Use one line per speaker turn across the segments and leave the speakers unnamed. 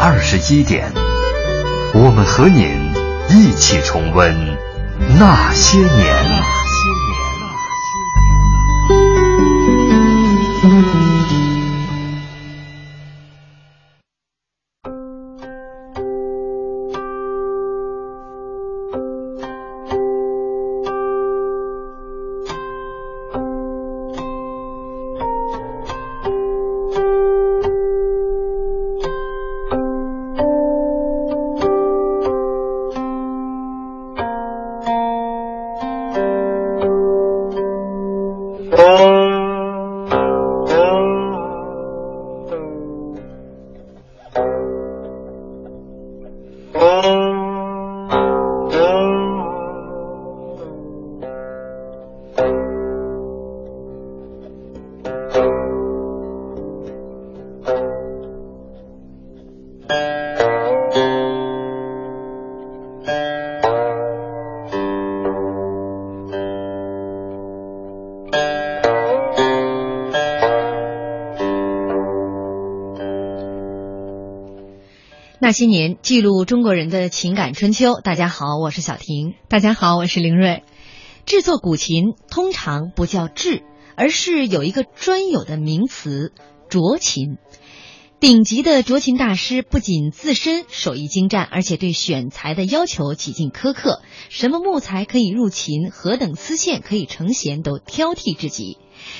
二十一点，我们和您一起重温那些年。
那些年，记录中国人的情感春秋。大家好，我是小婷。
大家好，我是凌睿。
制作古琴通常不叫制，而是有一个专有的名词——酌琴。顶级的琢琴大师不仅自身手艺精湛，而且对选材的要求几近苛刻，什么木材可以入琴，何等丝线可以成弦，都挑剔至极。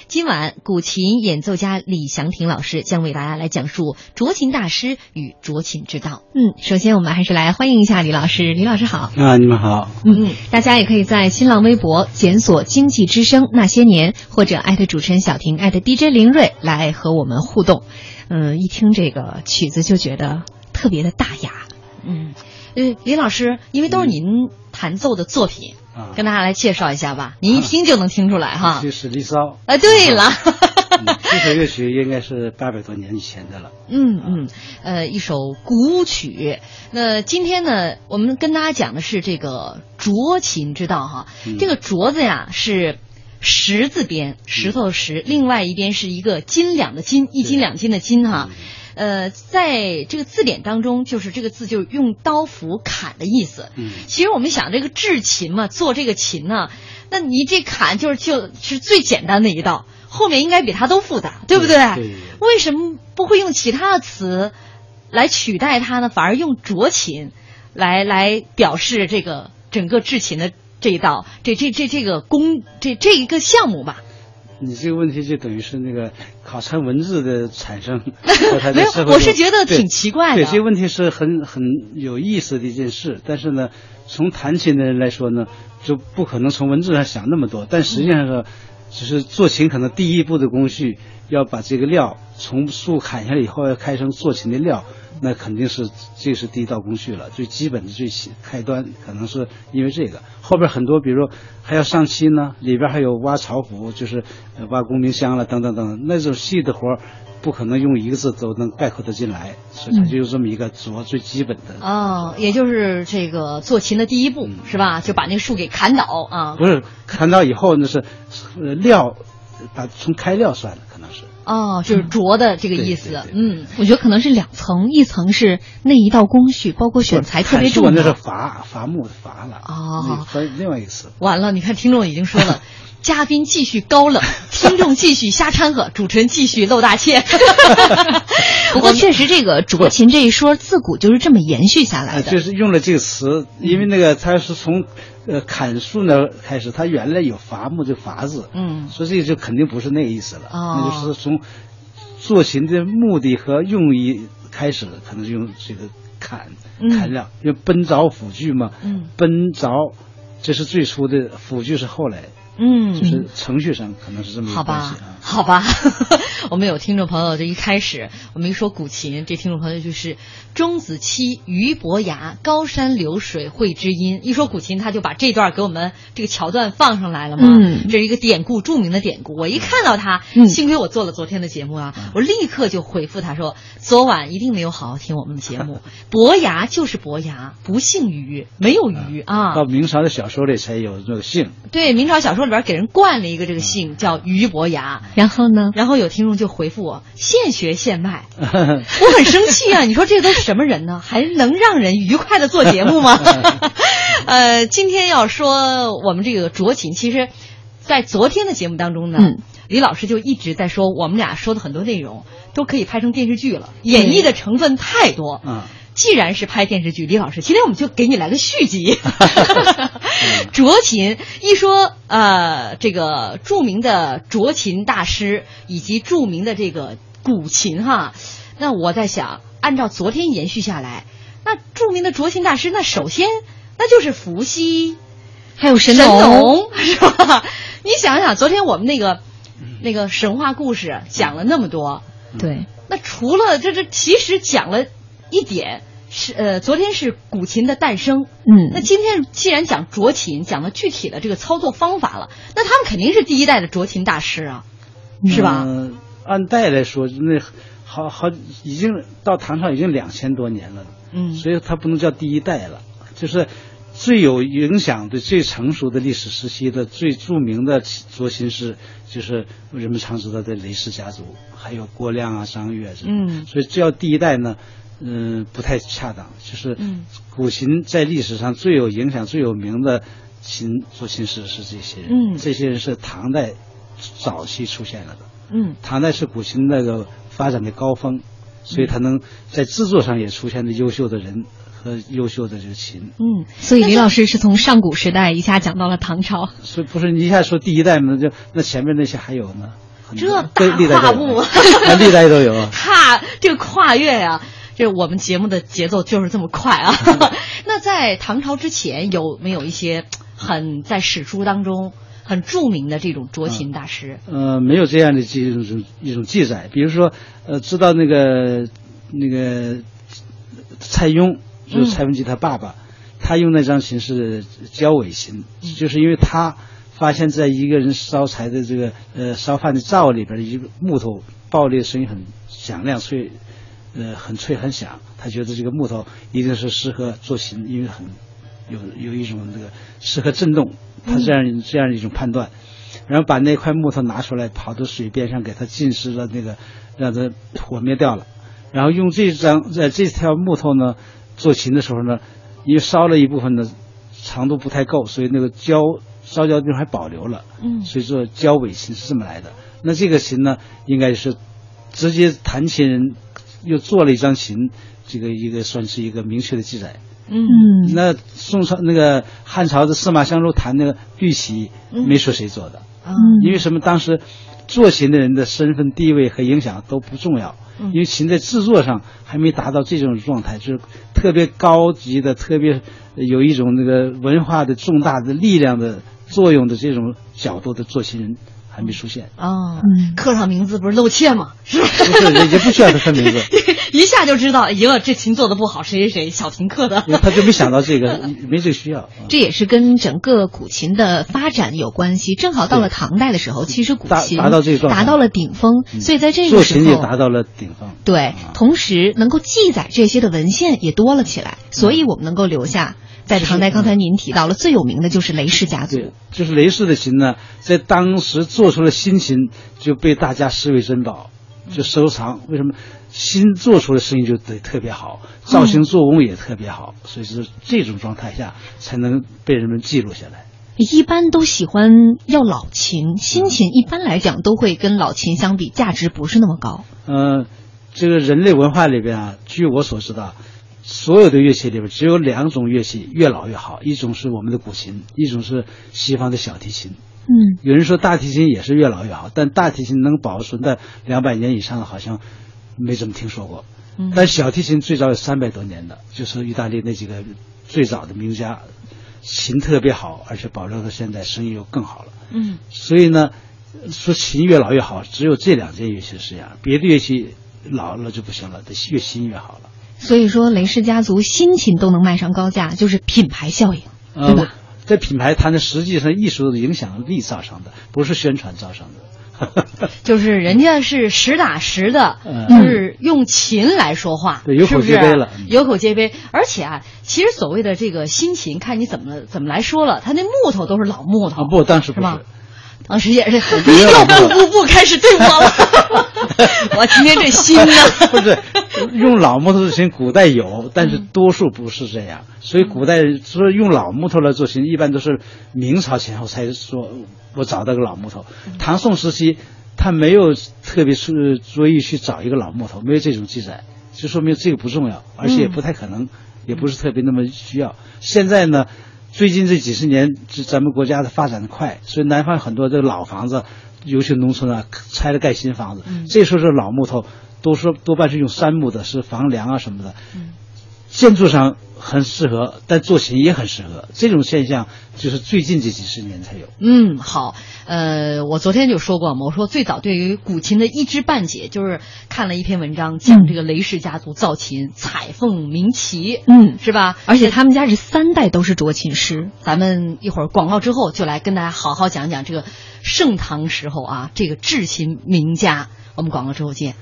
今晚，古琴演奏家李祥霆老师将为大家来讲述琢琴大师与琢琴之道。
嗯，首先我们还是来欢迎一下李老师。李老师好。
啊，你们好。
嗯，大家也可以在新浪微博检索“经济之声那些年”，或者艾特主持人小婷，艾特 DJ 林睿来和我们互动。嗯，一听这个曲子就觉得特别的大雅。
嗯，呃，李老师，因为都是您弹奏的作品。
啊，
跟大家来介绍一下吧，您一听就能听出来哈。
就是《离骚》。
哎，对了，
嗯这首乐曲应该是八百多年以前的了。
嗯嗯，呃，一首古曲。那今天呢，我们跟大家讲的是这个琢琴之道哈。
嗯、
这个镯子呀是石字边，石头的石，嗯、另外一边是一个斤两的斤，一斤两斤的斤哈。
嗯
呃，在这个字典当中，就是这个字就是用刀斧砍的意思。
嗯，
其实我们想这个制琴嘛，做这个琴呢，那你这砍就是就是最简单的一道，后面应该比它都复杂，对不对？
对。对
为什么不会用其他的词来取代它呢？反而用酌琴来来表示这个整个制琴的这一道，这这这这个工这这一个项目吧？
你这个问题就等于是那个考察文字的产生，
没有，我是觉得挺奇怪的。
对，这个问题是很很有意思的一件事，但是呢，从弹琴的人来说呢，就不可能从文字上想那么多。但实际上是，只是做琴可能第一步的工序，要把这个料从树砍下来以后，要开成做琴的料，那肯定是这是第一道工序了，最基本的最开端，可能是因为这个。后边很多，比如还要上漆呢，里边还有挖巢湖，就是挖功名箱了，等等等，那种细的活不可能用一个字都能概括得进来，所以它就有这么一个琢最基本的。
哦，也就是这个做琴的第一步、
嗯、
是吧？就把那个树给砍倒啊？
不是，砍倒以后那是料，把从开料算的，可能是。
哦，就是琢的这个意思。嗯，
我觉得可能是两层，一层是那一道工序，包括选材特别重要。
那是伐伐木的伐了。
哦，
分另外一个词。
完了，你看听众已经说了。嘉宾继续高冷，听众继续瞎掺和，主持人继续露大怯。
不过确实，这个酌琴这一说自古就是这么延续下来的。
就是用了这个词，因为那个它是从呃砍树呢开始，他原来有伐木的伐字，
嗯，
所以这个就肯定不是那个意思了。
哦，
那就是从做琴的目的和用意开始，可能用这个砍砍料，因为奔凿斧锯嘛，
嗯，
奔凿这是最初的，斧锯是后来。
嗯，
就是程序上可能是这么一
好吧好吧，我们有听众朋友，这一开始我们一说古琴，这听众朋友就是钟子期、俞伯牙、高山流水会知音。一说古琴，他就把这段给我们这个桥段放上来了嘛。
嗯
这是一个典故，著名的典故。我一看到他，
嗯
幸亏我做了昨天的节目啊，我立刻就回复他说，昨晚一定没有好好听我们的节目。伯牙就是伯牙，不姓俞，没有俞啊。
到明朝的小说里才有这个姓，
对，明朝小说里边给人冠了一个这个姓，叫俞伯牙。
然后呢？
然后有听众就回复我：“现学现卖。”我很生气啊！你说这都是什么人呢？还能让人愉快的做节目吗？呃，今天要说我们这个酌情，其实，在昨天的节目当中呢，
嗯
李老师就一直在说，我们俩说的很多内容都可以拍成电视剧了，演绎的成分太多。
嗯
既然是拍电视剧，李老师，今天我们就给你来个续集。卓琴一说，呃，这个著名的卓琴大师以及著名的这个古琴哈，那我在想，按照昨天延续下来，那著名的卓琴大师，那首先那就是伏羲、
还有神
神
农，
农是吧？你想想，昨天我们那个那个神话故事讲了那么多，
对，
那除了这这，其实讲了一点是呃，昨天是古琴的诞生，
嗯
那今天既然讲酌琴，讲了具体的这个操作方法了，那他们肯定是第一代的酌琴大师啊，是吧？
嗯按代来说，那好好已经到唐朝已经两千多年了，
嗯
所以他不能叫第一代了，就是最有影响的、最成熟的历史时期的最著名的酌琴师，就是人们常知道的雷氏家族，还有郭亮啊、张悦这种。
嗯
所以这叫第一代呢，嗯、不太恰当。就是
嗯
古琴在历史上最有影响、最有名的琴做琴师是这些人，
嗯
这些人是唐代早期出现了的。
嗯
唐代是古琴那个发展的高峰，所以他能在制作上也出现了优秀的人和优秀的这个琴。
嗯，
所以李老师是从上古时代一下讲到了唐朝。
所以不是你一下说第一代嘛，就那前面那些还有呢，很多
这
对
大
历代都有
跨步，
历代都有啊。
踏这个跨越呀、这我们节目的节奏就是这么快啊。那在唐朝之前有没有一些很在史书当中很著名的这种酌琴大师？
呃，没有这样的这种一种记载。比如说，呃，知道那个那个蔡邕，就是蔡文姬他爸爸，他用那张琴是焦尾琴，就是因为他发现在一个人烧柴的这个呃烧饭的灶里边，一个木头爆裂的声音很响亮脆，呃很脆很响，他觉得这个木头一定是适合做琴，因为很有有一种这个适合震动，他这样、这样一种判断。然后把那块木头拿出来，跑到水边上，给它浸湿了，那个让它火灭掉了。然后用这张呃这条木头呢做琴的时候呢，因为烧了一部分的，长度不太够，所以那个焦烧焦的地方还保留了。
嗯
所以说焦尾琴是这么来的。那这个琴呢，应该是直接弹琴人又做了一张琴，这个一个算是一个明确的记载。
嗯
嗯，
那宋朝那个汉朝的司马相如弹那个玉玺，
嗯
没说谁做的。
嗯
因为什么？当时做琴的人的身份地位和影响都不重要，
嗯
因为琴在制作上还没达到这种状态，就是特别高级的、特别有一种那个文化的重大的力量的作用的这种角度的做琴人还没出现。
啊
嗯，
刻上名字不是露怯吗？是吧？
不是，也不需要他刻名字，
一下就知道，哎呦，这琴做的不好，谁谁谁小婷刻的
他就没想到这个，没这个需要。啊
这也是跟整个古琴的发展有关系。正好到了唐代的时候，其实古琴
达到这个
达到了顶峰，
嗯
所以在这
做
个时候，
琴也达到了顶峰。
对
啊，
同时能够记载这些的文献也多了起来，所以我们能够留下。在唐代，刚才您提到了最有名的就是雷氏家
对
族，，
就是雷氏的琴呢，在当时做出了新琴，就被大家视为珍宝，就收藏。为什么新做出的声音就得特别好，造型做工也特别好，所以是这种状态下才能被人们记录下来。
一般都喜欢要老琴，新琴一般来讲都会跟老琴相比价值不是那么高。
呃，这个人类文化里边啊，据我所知道，所有的乐器里边只有两种乐器越老越好，一种是我们的古琴，一种是西方的小提琴。
嗯，
有人说大提琴也是越老越好，但大提琴能保存的两百年以上的，好像没怎么听说过。
嗯
但小提琴最早有三百多年的，就是意大利那几个最早的名家，琴特别好，而且保留到现在，声音又更好了。
嗯，
所以呢，说琴越老越好，只有这两件乐器是这样，别的乐器老了就不行了，得越新越好了。
所以说，雷氏家族新琴都能卖上高价，就是品牌效应，对吧？
这品牌它的，实际上艺术的影响力造成的，不是宣传造成的。
就是人家是实打实的，就是用琴来说话，
对，有口皆碑了，
有口皆碑。而且啊，其实所谓的这个新琴，看你怎么怎么来说了，它那木头都是老木头，
不，当时不
是。当时也是又不不不开始对我了，我今天这心呢，
不是用老木头做琴，古代有，但是多数不是这样。所以古代说用老木头来做琴，一般都是明朝前后才说，我找到个老木头。唐宋时期，他没有特别是注意去找一个老木头，没有这种记载，就说明这个不重要，而且也不太可能，也不是特别那么需要。现在呢？最近这几十年，这咱们国家的发展的快，所以南方很多这个老房子，尤其农村啊，拆了盖新房子。这时候是老木头，都说多半是用杉木的，是房梁啊什么的。建筑上很适合，但做琴也很适合。这种现象就是最近这几十年才有。
嗯，好，呃，我昨天就说过嘛，我说最早对于古琴的一知半解，就是看了一篇文章，讲这个雷氏家族造琴，彩凤鸣旗，
嗯，
是吧？
而且他们家是三代都是斫琴师。
咱们一会儿广告之后，就来跟大家好好讲讲这个盛唐时候啊，这个制琴名家。我们广告之后见。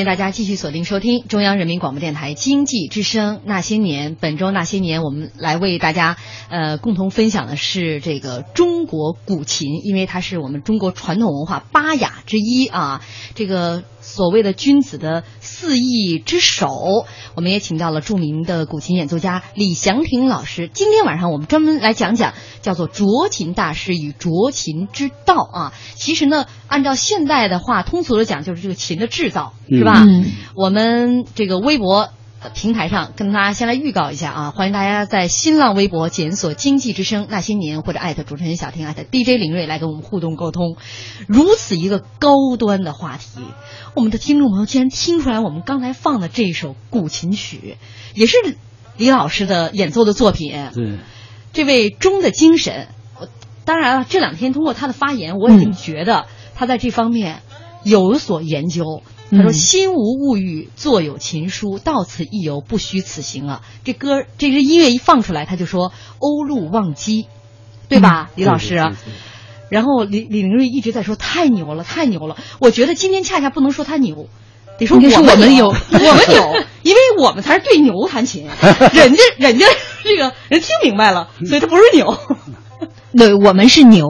迎大家继续锁定收听中央人民广播电台经济之声《那些年》。本周《那些年》，我们来为大家呃共同分享的是这个中国古琴，因为它是我们中国传统文化八雅之一啊。这个所谓的君子的四艺之首，我们也请到了著名的古琴演奏家李祥霆老师。今天晚上我们专门来讲讲叫做斫琴大师与斫琴之道啊。其实呢，按照现代的话，通俗的讲就是这个琴的制造，是吧？
嗯。
我们这个微博平台上跟大家先来预告一下啊，欢迎大家在新浪微博检索“经济之声那些年”或者艾特主持人小婷艾特 DJ 林睿来跟我们互动沟通。如此一个高端的话题，我们的听众朋友竟然听出来，我们刚才放的这首古琴曲也是李老师的演奏的作品。
对，
这位钟的精神，当然了，这两天通过他的发言，我已经觉得他在这方面有所研究。他说：“心无物欲，坐有琴书，到此一游，不虚此行啊。”这歌，这支音乐一放出来，他就说“欧陆忘机”，对吧，李老师？然后李李玲瑞一直在说：“太牛了，太牛了！”我觉得今天恰恰不能说他牛，得说我
们
牛，我们牛，因为我们才是对牛弹琴，人家人家这个人听明白了，所以他不是牛。
对，我们是牛。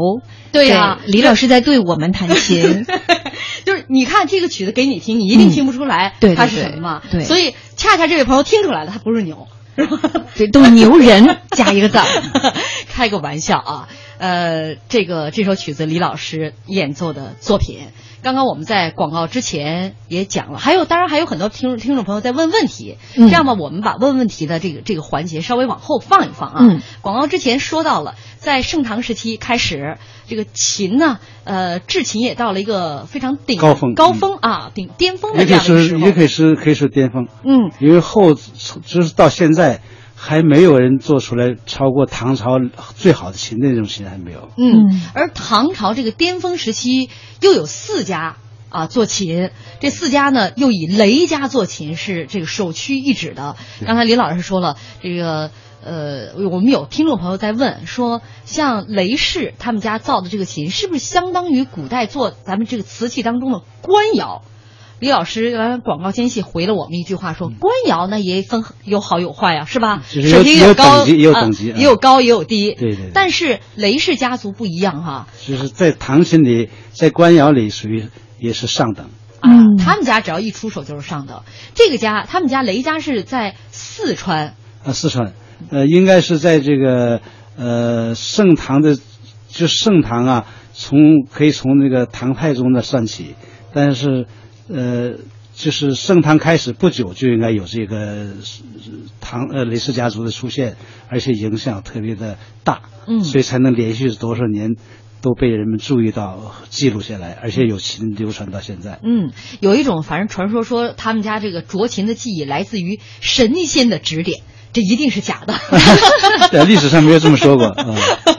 对呀，
李老师在对我们弹琴，
就是你看这个曲子给你听，你一定听不出来它是什么。
对，
所以恰恰这位朋友听出来了，他不是牛，
对，都是牛人加一个字。
开个玩笑啊。呃，这个这首曲子李老师演奏的作品，刚刚我们在广告之前也讲了，还有当然还有很多听听众朋友在问问题，
嗯。
这样吧，我们把问问题的这个这个环节稍微往后放一放啊。
嗯。
广告之前说到了，在盛唐时期开始，这个琴呢，呃，制琴也到了一个非常顶
高峰
高峰啊，顶巅峰的
也可以说
这样的一个时候。
也可以是可以是巅峰，
嗯。
因为后就是到现在还没有人做出来超过唐朝最好的琴的那种琴还没有。
嗯
嗯，
而唐朝这个巅峰时期又有四家啊做琴，这四家呢又以雷家做琴是这个首屈一指的。刚才李老师说了，这个呃，我们有听众朋友在问说，像雷氏他们家造的这个琴，是不是相当于古代做咱们这个瓷器当中的官窑？李老师刚才广告间隙回了我们一句话说，官窑呢也分有好有坏呀、是吧？
就是有
首先
有
高，
等级也有
啊
等级啊
也有高也有低。
对对对
但是雷氏家族不一样哈、
就是在唐琴里，在官窑里属于也是上等。
啊，
嗯
他们家只要一出手就是上等。这个家，他们家雷家是在四川，
啊，四川，呃，应该是在这个呃盛唐的，就盛唐啊，从可以从那个唐太宗的算起，但是呃，就是盛唐开始不久就应该有这个呃唐呃雷氏家族的出现，而且影响特别的大，
嗯
所以才能连续多少年都被人们注意到、记录下来，而且有琴流传到现在。
嗯，有一种反正传说说他们家这个酌琴的技艺来自于神仙的指点，这一定是假的。
在历史上没有这么说过啊。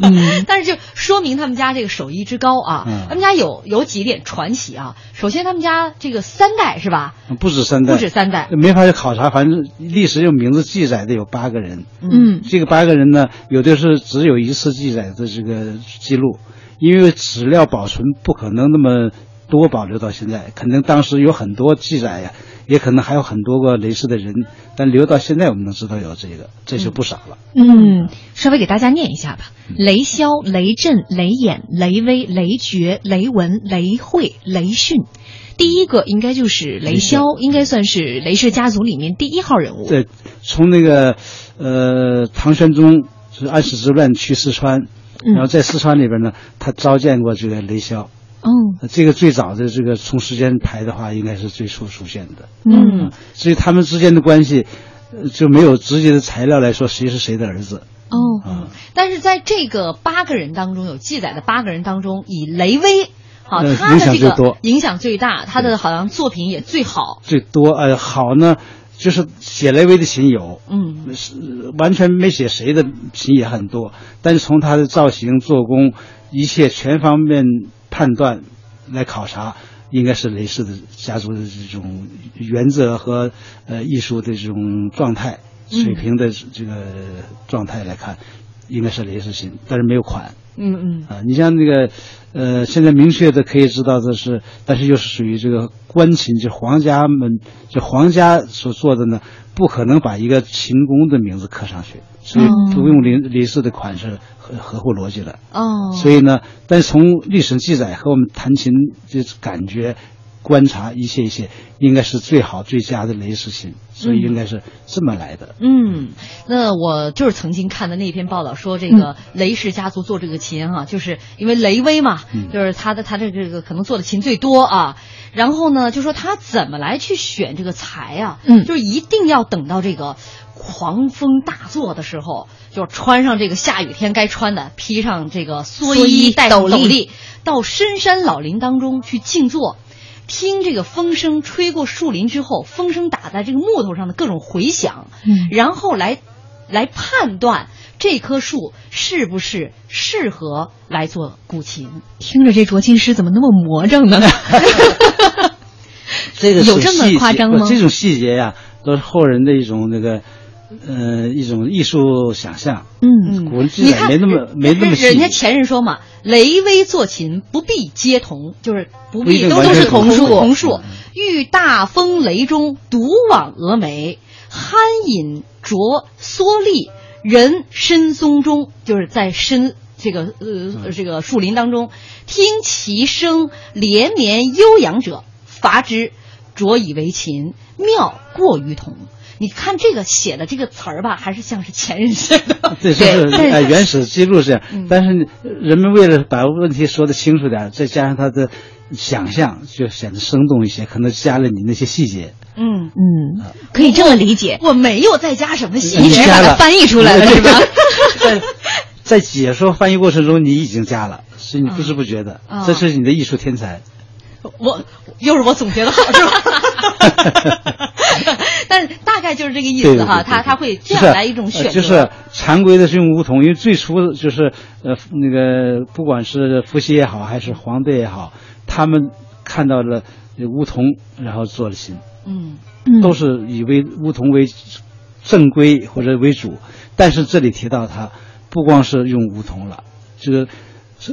嗯 但是就说明他们家这个手艺之高啊。
嗯
他们家有有几点传奇啊。首先，他们家这个三代是吧？
不止三代，
不止三代。
没法去考察，反正历史有名字记载的有八个人，
嗯
这个八个人呢，有的是只有一次记载的这个记录，因为史料保存不可能那么多保留到现在，肯定当时有很多记载呀，也可能还有很多个雷氏的人，但留到现在我们能知道有这个，这就不少了。
嗯，稍微给大家念一下吧：雷霄、雷震、雷演、雷威、雷觉、雷文、雷慧、雷迅。第一个应该就是雷霄，应该算是雷氏家族里面第一号人物。
对，从那个呃唐玄宗是安史之乱去四川，
嗯
然后在四川里边呢，他召见过这个雷霄。
哦，
呃这个最早的这个从时间排的话，应该是最初出现的。
嗯
所以他们之间的关系，呃就没有直接的材料来说谁是谁的儿子
哦，
嗯。
但是在这个八个人当中，有记载的八个人当中，以雷威。啊，
呃
他的这个
影响最多
影响最大，他的好像作品也最好。
最多呃好呢，就是写雷威的琴有，
嗯
是完全没写谁的琴也很多，但是从他的造型、做工一切全方面判断来考察，应该是雷氏的家族的这种原则和呃艺术的这种状态、水平的这个状态来看，应该是雷氏新，但是没有款。
嗯嗯。
啊，你像那个，呃，现在明确的可以知道的是，但是又是属于这个官琴，就皇家们，就皇家所做的呢，不可能把一个秦宫的名字刻上去，所以不用林林氏的款式合合乎逻辑了。
哦，
所以呢，但是从历史记载和我们弹琴这感觉、观察一些一些，应该是最好最佳的雷氏琴，所以应该是这么来的。
嗯，那我就是曾经看的那篇报道说，这个雷氏家族做这个琴哈、就是因为雷威嘛，
嗯
就是他的他的这个可能做的琴最多啊。然后呢，就说他怎么来去选这个材啊？
嗯
就是一定要等到这个狂风大作的时候，就穿上这个下雨天该穿的，披上这个蓑
蓑衣
衣，戴
斗笠，
到深山老林当中去静坐。听这个风声吹过树林之后，风声打在这个木头上的各种回响，
嗯
然后来来判断这棵树是不是适合来做古琴。
听着这琢琴师怎么那么魔怔呢？
这个
有这么夸张吗
这种细节呀、都是后人的一种那个，呃，一种艺术想象。
嗯
古人记
你看，
载没那么没那么细。
人家前人说嘛，雷威作琴不必皆同，就是不必都都是
全同
树，
树
同树
嗯。
遇大风雷中，独往峨眉，酣饮着蓑笠，人深松中，就是在深这个呃这个树林当中，听其声连绵悠扬者，伐之，着以为琴，妙过于同。你看这个写的这个词儿吧，还是像是前人写的。
这是
但是
哎原始记录是这样
嗯，
但是人们为了把问题说得清楚点，再加上他的想象，就显得生动一些，可能加了你那些细节。
嗯，
嗯，可以这么理解。
我没有再加什么细
你
节。
只是把它翻译出来了，是吧？
在在解说翻译过程中，你已经加了，是你不知不觉的，
啊
这是你的艺术天才。
我又是我总结的好是吧？但大概就是这个意思哈，他他会这样来一种选择，
呃就是常规的是用梧桐，因为最初就是呃那个不管是伏羲也好，还是黄帝也好，他们看到了梧桐，然后做了琴，
嗯
嗯
都是以为梧桐为正规或者为主。但是这里提到它不光是用梧桐了，这个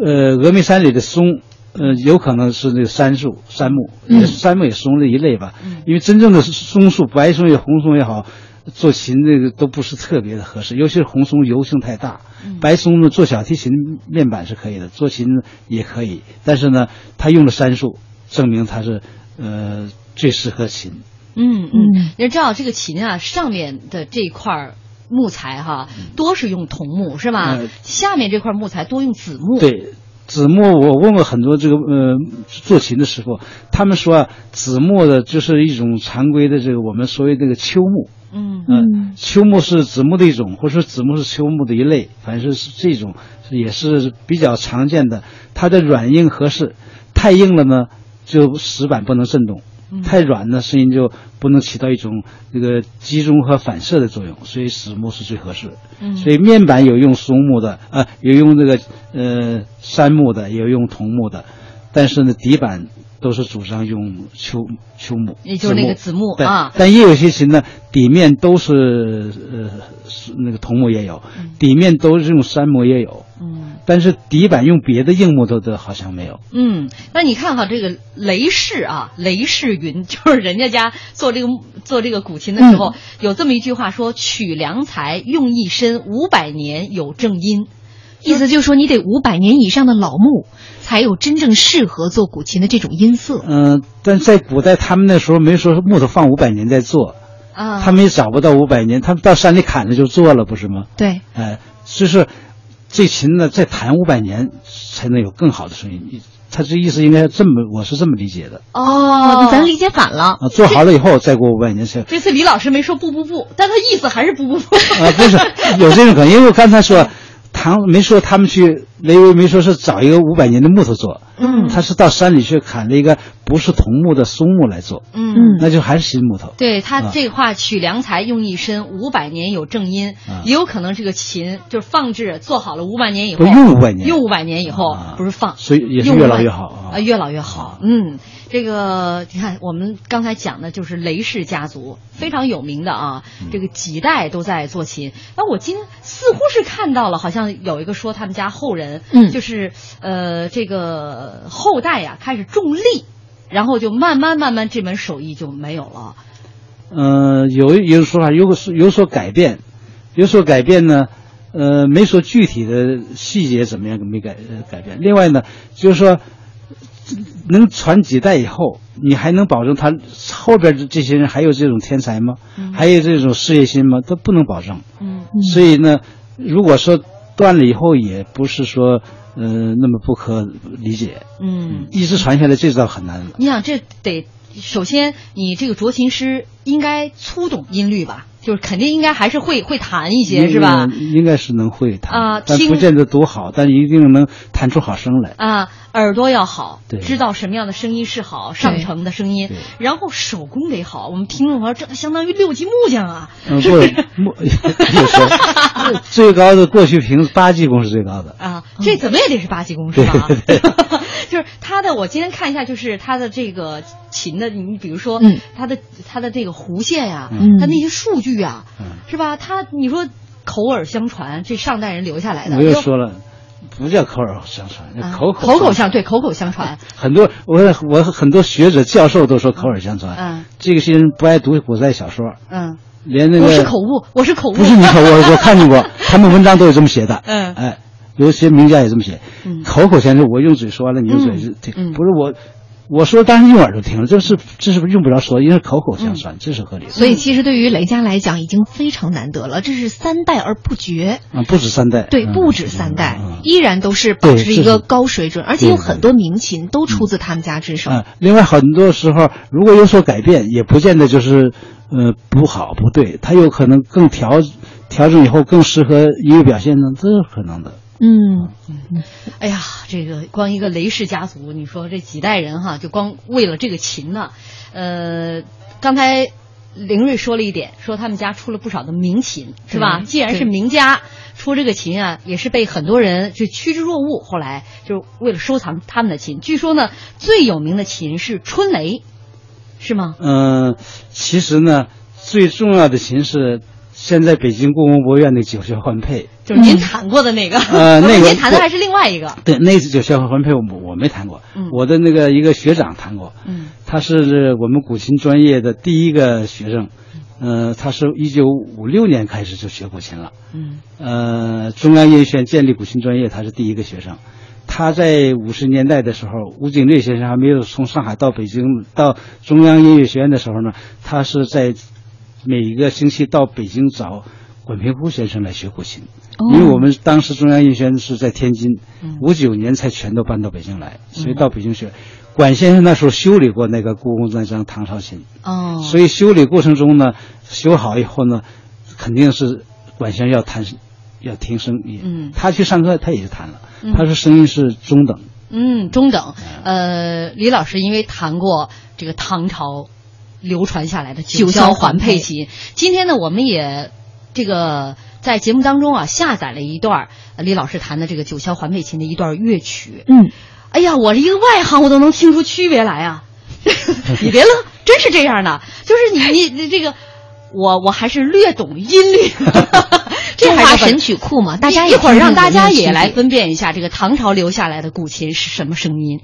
呃峨眉山里的松。呃，有可能是那个杉树、杉木，也是杉木也松的一类吧。
嗯
因为真正的松树，白松也红松也好，做琴这个都不是特别的合适，尤其是红松油性太大。
嗯
白松呢，做小提琴面板是可以的，做琴也可以，但是呢，他用了杉树，证明它是呃最适合琴。
嗯嗯
嗯，
你知道这个琴啊，上面的这块儿木材哈，多是用桐木是吧
呃？
下面这块木材多用紫木。，
对，紫木我问过很多这个呃做琴的师傅，他们说啊，紫木的就是一种常规的这个我们所谓这个秋木。
嗯
嗯，秋木是紫木的一种，或者说紫木是秋木的一类，反正是这种也是比较常见的。它的软硬合适，太硬了呢，就石板不能震动；
嗯
太软呢，声音就不能起到一种这个集中和反射的作用。所以实木是最合适。
嗯
所以面板有用松木的，啊，有用这个呃杉木的，也有用桐木的，但是呢，底板都是主张用秋秋木，
也就是那个紫木。啊。
但也有些琴呢，底面都是呃那个桐木也有，底面都是用杉木也有，
嗯。
但是底板用别的硬木头的好像没有。
嗯，那你看哈，这个雷氏啊，雷氏云，就是人家家做这个做这个古琴的时候，有这么一句话说：“取良材用一身，五百年有正音。”
意思就是说，你得五百年以上的老木，才有真正适合做古琴的这种音色。
嗯、但在古代他们那时候没说木头放五百年再做，
啊，
他们也找不到五百年，他们到山里砍了就做了，不是吗？
对，
哎，就是这琴呢，再弹五百年才能有更好的声音。他这意思应该这么，我是这么理解的
哦，
咱理解反了。
啊。做好了以后再过五百年才
这次李老师没说不不不，但他意思还是不不不。
啊，不是有这种可能，因为我刚才说，唐没说他们去雷威没说是找一个五百年的木头做，
嗯。
他是到山里去砍了一个不是桐木的松木来做，
嗯。
那就还是新木头。
对他
啊。
这话取良材用一身，五百年有正音，
啊。
也有可能这个琴就是放置做好了五百年以后，
不用500年。
用五百年以后、
啊。
不是放，
所以也是越老越好啊。
啊，越老越好。嗯，这个你看我们刚才讲的就是雷氏家族非常有名的啊，
嗯
这个几代都在做琴。那我今似乎是看到了，好像有一个说他们家后人，
嗯
就是呃这个后代呀、开始种栗，然后就慢慢慢慢这门手艺就没有了。
呃，有有说法有所有所改变，有所改变呢，呃，没说具体的细节怎么样没改呃改变。另外呢，就是说能传几代以后，你还能保证他后边的这些人还有这种天才吗？还有这种事业心吗？都不能保证。
嗯
所以呢，如果说断了以后，也不是说呃那么不可理解，
嗯，
一直传下来，这倒很难了。
你想这得首先你这个着琴师应该粗懂音律吧，就是肯定应该还是会会弹一些是吧？
应应该是能会弹
啊听
但不见得多好，但一定能弹出好声来。
啊，耳朵要好，
对
知道什么样的声音是好，上乘的声音，然后手工得好。我们听众说，这相当于六级木匠啊，
嗯，不，木 最高的过去评八级工是最高的。
啊，这怎么也得是八级工是吧？就是他的，我今天看一下，就是他的这个琴的，你比如说，
嗯，
他的他的这个弧线呀、
嗯。
他那些数据啊，
嗯。
是吧？他你说口耳相传，这上代人留下来的，
我又说了，不叫口耳相传，
啊
口口
口口相对口口相传，
很多我我很多学者教授都说口耳相传。
嗯。
这个些人不爱读古代小说，
嗯，
连那个
我是口误，我是口误，
不是你口我 我看见过，他们文章都有这么写的。
嗯。
哎，有些名家也这么写，
嗯。
口口相传，我用嘴说完了，你用嘴
嗯。
是，这
嗯。
不是我我说当然用耳朵听了，这是这是用不着说，因为口口相传，这是合理的。
所以其实对于雷家来讲已经非常难得了，这是三代而不绝。
啊，不止三代，
对，
嗯
不止三代，依然都是保持一个高水准，而且有很多名琴都出自他们家之手。
嗯，另外很多时候如果有所改变，也不见得就是呃不好不对，它有可能更调调整以后更适合音乐表现呢，这是可能的。
嗯，
哎呀，这个光一个雷氏家族，你说这几代人哈，就光为了这个琴呢，呃，刚才凌瑞说了一点，说他们家出了不少的名琴，是吧？既然是名家出这个琴啊，也是被很多人就趋之若鹜。后来就为了收藏他们的琴，据说呢，最有名的琴是春雷，是吗？
嗯、其实呢，最重要的琴是现在北京故宫博物院的九霄环佩。
就是您谈过的那个，
呃那个
您谈的还是另外一个，
对，那次九霄环配我我没谈过，
嗯。
我的那个一个学长谈过，
嗯。
他是我们古琴专业的第一个学生，呃，他是一九五六年开始就学古琴了，
嗯。
呃，中央音乐学院建立古琴专业，他是第一个学生。他在五十年代的时候，吴景瑞先生还没有从上海到北京到中央音乐学院的时候呢，他是在每一个星期到北京找管平湖先生来学古琴，因为我们当时中央音乐学院是在天津，五九年才全都搬到北京来，所以到北京学。管先生那时候修理过那个故宫那张唐朝琴，
哦，
所以修理过程中呢，修好以后呢，肯定是管弦要弹，要听声音。
嗯。
他去上课他也就弹了，他说声音是中等。
嗯，中等。呃，李老师因为弹过这个唐朝流传下来的九
九
霄环
佩。
琴，今天呢，我们也这个在节目当中啊下载了一段李老师弹的这个九霄环佩琴的一段乐曲。
嗯，
哎呀，我这一个外行，我都能听出区别来啊！你别乐，真是这样的，就是你你你这个，我我还是略懂音律。
中华神曲库嘛，大家
一会儿让大家也来分辨一下这个唐朝留下来的古琴是什么声音。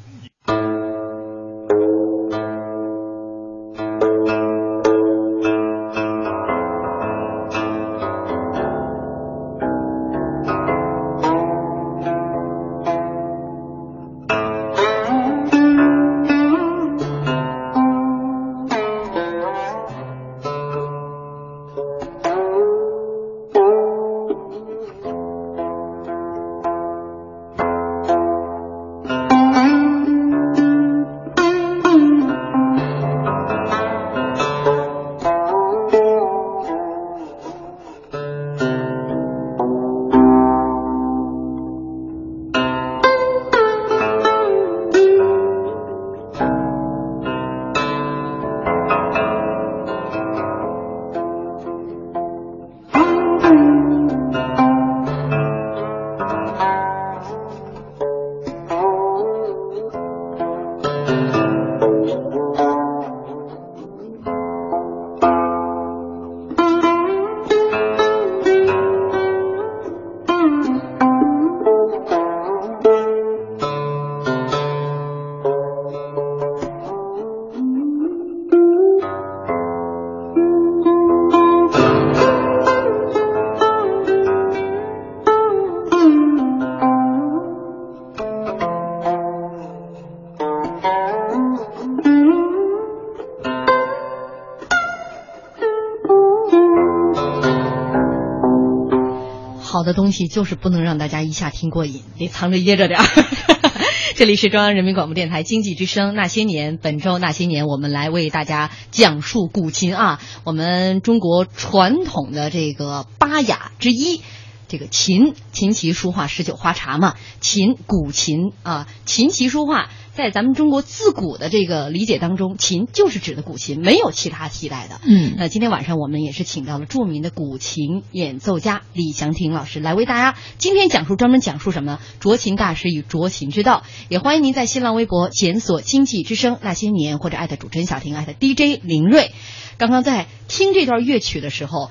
的东西就是不能让大家一下听过瘾，得藏着掖着点儿。这里是中央人民广播电台经济之声那些年，本周那些年，我们来为大家讲述古琴啊，我们中国传统的这个八雅之一。这个琴，琴棋书画十九花茶嘛，琴古琴啊，琴棋书画在咱们中国自古的这个理解当中，琴就是指的古琴，没有其他替代的。
嗯
那今天晚上我们也是请到了著名的古琴演奏家李祥霆老师来为大家今天讲述专门讲述什么呢？酌琴大师与酌琴之道。也欢迎您在新浪微博检索“经济之声那些年”或者艾特主持人小婷艾特 DJ 林睿。刚刚在听这段乐曲的时候，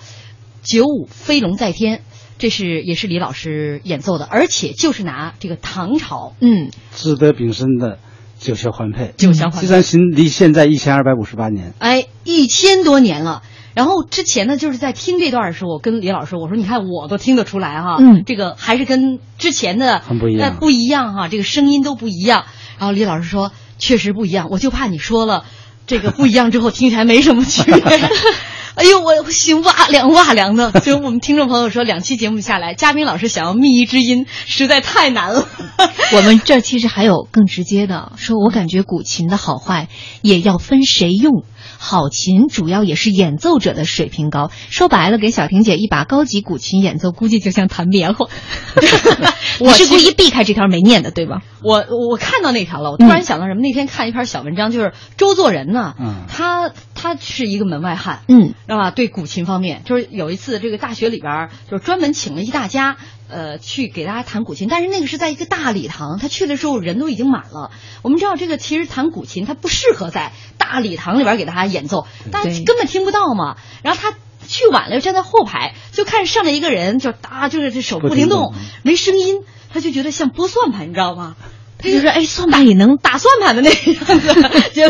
九五飞龙在天。这是也是李老师演奏的，而且就是拿这个唐朝
嗯
志得丙申的九霄环佩，
九霄环佩
这张琴离现在一千二百五十八年。
哎，一千多年了。然后之前呢，就是在听这段的时候，我跟李老师我说：“你看，我都听得出来哈，
嗯
这个还是跟之前的
很不一样
呃不一样哈，这个声音都不一样。”然后李老师说：“确实不一样，我就怕你说了这个不一样之后听起来没什么区别。哎呦，我心哇凉哇凉的。就我们听众朋友说，两期节目下来，嘉宾老师想要觅一知音，实在太难了。
我们这其实还有更直接的，说我感觉古琴的好坏也要分谁用。好琴主要也是演奏者的水平高。说白了，给小婷姐一把高级古琴演奏，估计就像弹棉花。我是故意避开这条没念的，对吧？
我我看到那条了，我突然想到什么？那天看一篇小文章，就是周作人呢，嗯他他是一个门外汉，
嗯，
知道吧？对古琴方面，就是有一次这个大学里边，就是专门请了一大家。呃，去给大家弹古琴，但是那个是在一个大礼堂，他去的时候人都已经满了。我们知道这个其实弹古琴，它不适合在大礼堂里边给大家演奏，大家根本听不到嘛。然后他去晚了，站在后排，就看上来一个人，就啊，就是这手不停动，没声音，他就觉得像拨算盘，你知道吗？
他就说：“哎，算盘也能
打算盘的那个样子，就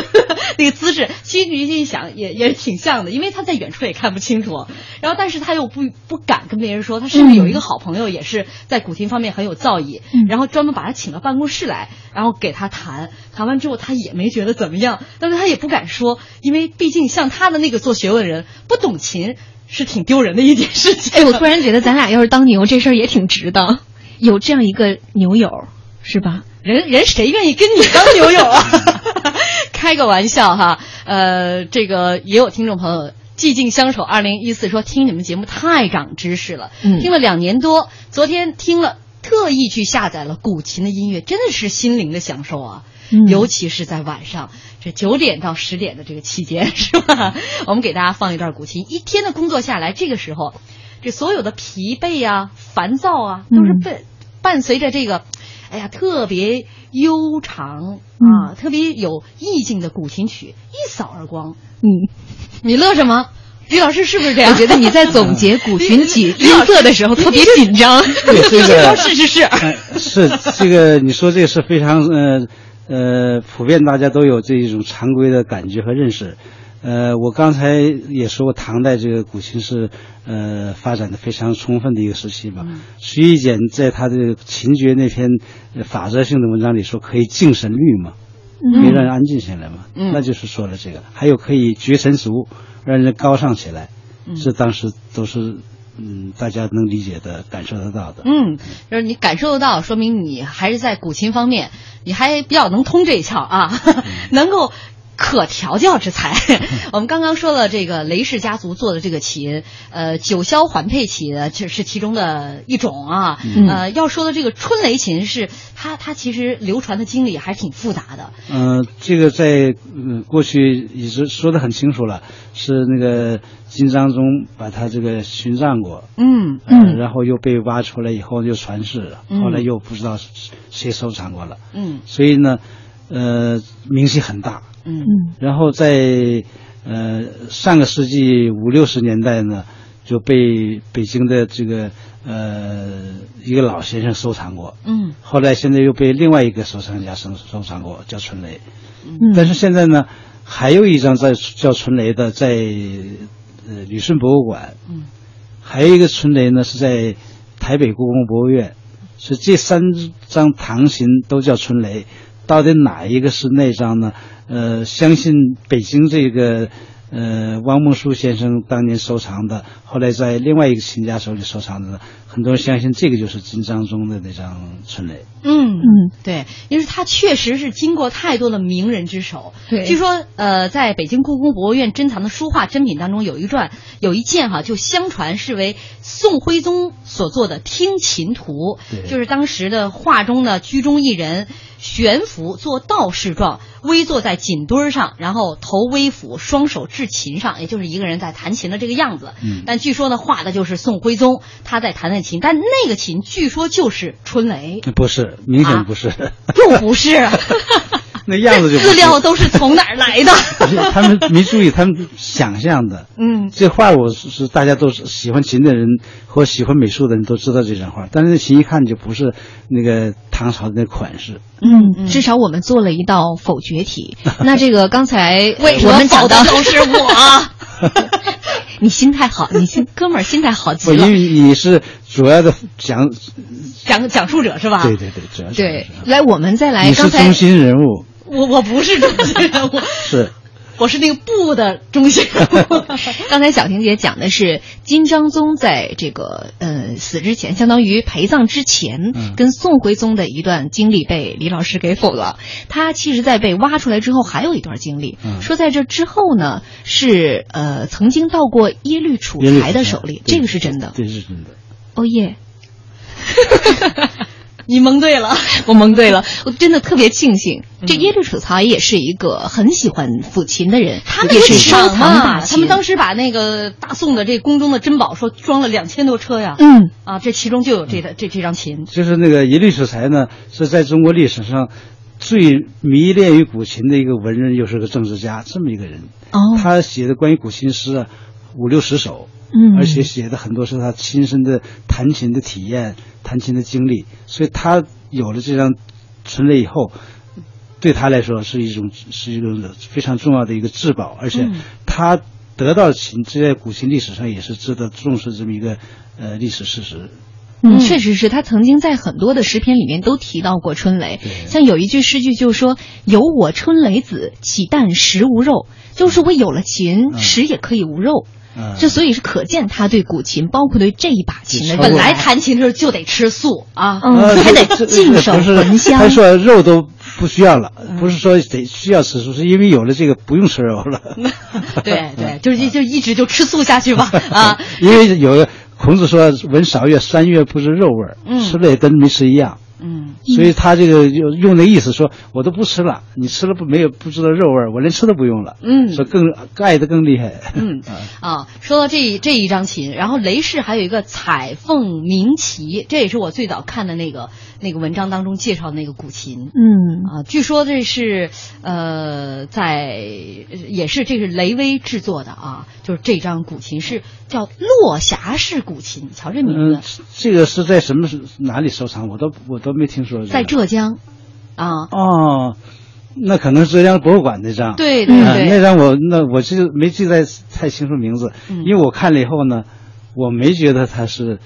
那个姿势。其实你一想，也也挺像的，因为他在远处也看不清楚。然后，但是他又不不敢跟别人说，他甚至有一个好朋友也是在古琴方面很有造诣，然后专门把他请到办公室来，然后给他弹。弹完之后，他也没觉得怎么样，但是他也不敢说，因为毕竟像他的那个做学问的人，不懂琴是挺丢人的一件事情。
哎，我突然觉得咱俩要是当牛，这事儿也挺值的，有这样一个牛友，是吧？”
人人谁愿意跟你当牛友啊？开个玩笑哈，呃，这个也有听众朋友寂静相守二零一四说听你们节目太长知识了，听了两年多，昨天听了特意去下载了古琴的音乐，真的是心灵的享受啊！尤其是在晚上这九点到十点的这个期间，是吧？我们给大家放一段古琴，一天的工作下来，这个时候，这所有的疲惫啊、烦躁啊，都是伴伴随着这个。哎呀，特别悠长啊，特别有意境的古琴曲，一扫而光。
嗯，
你乐什么？李老师是不是这样？
我觉得你在总结古琴曲 音色的时候特别紧张。
对，这个
是是是，
是这个你说这个是非常呃呃普遍，大家都有这一种常规的感觉和认识。呃，我刚才也说过，唐代这个古琴是呃发展的非常充分的一个时期嘛。徐一简在他的琴诀那篇法则性的文章里说，可以静神律嘛，可以让人安静下来嘛。那就是说了这个，还有可以绝尘俗，让人高尚起来，是当时都是嗯大家能理解的、感受得到的。
嗯，就是你感受得到，说明你还是在古琴方面，你还比较能通这一窍啊，能够。可调教之才，我们刚刚说了这个雷氏家族做的这个琴，呃，九霄环佩琴这是其中的一种啊。呃，要说的这个春雷琴是它，它其实流传的经历还是挺复杂的。
嗯，这个在过去一直说的很清楚了，是那个金章宗把它这个殉葬过，
嗯
嗯，然后又被挖出来以后又传世了，后来又不知道谁收藏过了，
嗯，
所以呢，呃，名气很大。
嗯，
然后在呃上个世纪五六十年代呢，就被北京的这个呃一个老先生收藏过。
嗯，
后来现在又被另外一个收藏家收收藏过，叫春雷。
嗯，
但是现在呢，还有一张在叫春雷的，在呃旅顺博物馆。
嗯，
还有一个春雷呢是在台北故宫博物院。是这三张唐琴都叫春雷，到底哪一个是那张呢？呃，相信北京这个呃汪孟书先生当年收藏的，后来在另外一个琴家手里收藏的，很多人相信这个就是金章宗的那张春雷。
嗯嗯，对，因为它确实是经过太多的名人之手。
对，
据说呃，在北京故宫博物院珍藏的书画珍品当中，有一传有一件哈，就相传是为宋徽宗所做的听琴图，就是当时的画中的居中一人。悬浮做道士状，微坐在锦墩上，然后头微俯，双手置琴上，也就是一个人在弹琴的这个样子。
嗯，
但据说呢，画的就是宋徽宗他在弹的琴，但那个琴据说就是春雷，
不是，明显不是，
又不是。
那样子就
资料都是从哪儿来的？
他们没注意，他们想象的。
嗯，
这画我是大家都是喜欢琴的人或喜欢美术的人都知道这张画，但是那琴一看就不是那个唐朝的那款式。
嗯，至少我们做了一道否决题。那这个刚才
为
我们讲的
都是我。
你心态好，你心哥们儿心态好极
了。因为你是主要的讲
讲讲述者是吧？
对对对，主要是
对。来，我们再来。
你是中心人物。
我我不是中心人物，
是。
我是那个布的中心人物。
刚才小婷姐讲的是金章宗在这个呃死之前，相当于陪葬之前，
嗯
跟宋徽宗的一段经历被李老师给否了。他其实，在被挖出来之后，还有一段经历，
嗯
说在这之后呢，是呃曾经到过耶律楚材的手里，这个是真的。
这是真的。
哦耶！
你蒙对了，
我蒙对了，我真的特别庆幸，这耶律楚材也是一个很喜欢抚琴的人，
他们
也是收藏
他们当
时
时把那个大宋的这宫中的珍宝说装了两千多车呀，
嗯。
啊，这其中就有这个这这张琴。
就是那个耶律楚材呢，是在中国历史上最迷恋于古琴的一个文人，又是个政治家，这么一个人。
哦。
他写的关于古琴诗啊，五六十首，
嗯。
而且写的很多是他亲身的弹琴的体验、弹琴的经历，所以他有了这张春雷以后，对他来说是一种是一种非常重要的一个至宝，而且
嗯。
他得到琴，这在古琴历史上也是值得重视这么一个呃历史事实。
嗯，
嗯。
确实是他曾经在很多的诗篇里面都提到过春雷，像有一句诗句就说“有我春雷子，岂但食无肉”，就是我有了琴，
嗯。
食也可以无肉。
嗯
这所以是可见他对古琴，包括对这一把琴的
本来弹琴的时候就得吃素啊，
还得
这
净手
不是
焚香
他说肉都不需要了，不是说得需要吃素，是因为有了这个不用吃肉了。
对对，就是就一直就吃素下去吧 啊。
因为有个孔子说“闻韶乐，三月不知肉味儿”，
嗯
吃了也跟没吃一样。
嗯，
所以他这个用用那意思说，我都不吃了，你吃了不没有不知道肉味儿，我连吃都不用了。
嗯
说更爱的更厉害。
嗯
啊
啊，说到这这一张琴，然后雷氏还有一个彩凤鸣旗，这也是我最早看的那个那个文章当中介绍的那个古琴。
嗯
啊，据说这是呃，在也是这是雷威制作的啊，就是这张古琴是叫落霞式古琴，瞧这名
嗯
字，，
这个是在什么哪里收藏？我都我都没听说这个。
在浙江啊，
哦，那可能是浙江博物馆那张。
对对
嗯
对，
那张我那我记没记在太清楚名字，
嗯
因为我看了以后呢，我没觉得它是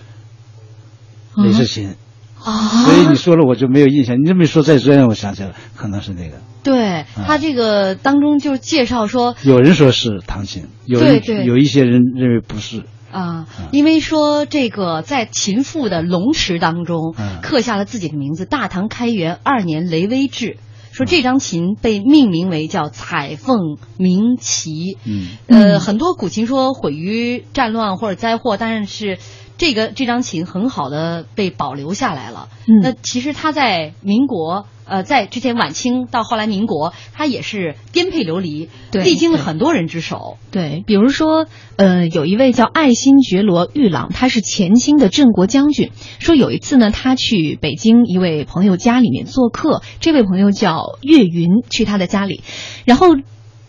雷士琴，
啊，
所以你说了我就没有印象。你这么一说，再这样我想起来了，可能是那个。
对他这个当中就介绍说
有人说是唐琴，有人
对对
有一些人认为不是。
啊，因为说这个在秦赋的龙池当中
嗯
刻下了自己的名字“大唐开元二年雷威志”，说这张琴被命名为叫彩凤鸣旗。
嗯
呃，很多古琴说毁于战乱或者灾祸，但是这个这张琴很好的被保留下来了。
嗯
那其实它在民国，呃，在之前晚清到后来民国，它也是颠沛流离，
对
历经了很多人之手。
对，比如说，呃，有一位叫爱新觉罗玉郎，他是前清的镇国将军。说有一次呢，他去北京一位朋友家里面做客，这位朋友叫岳云，去他的家里，然后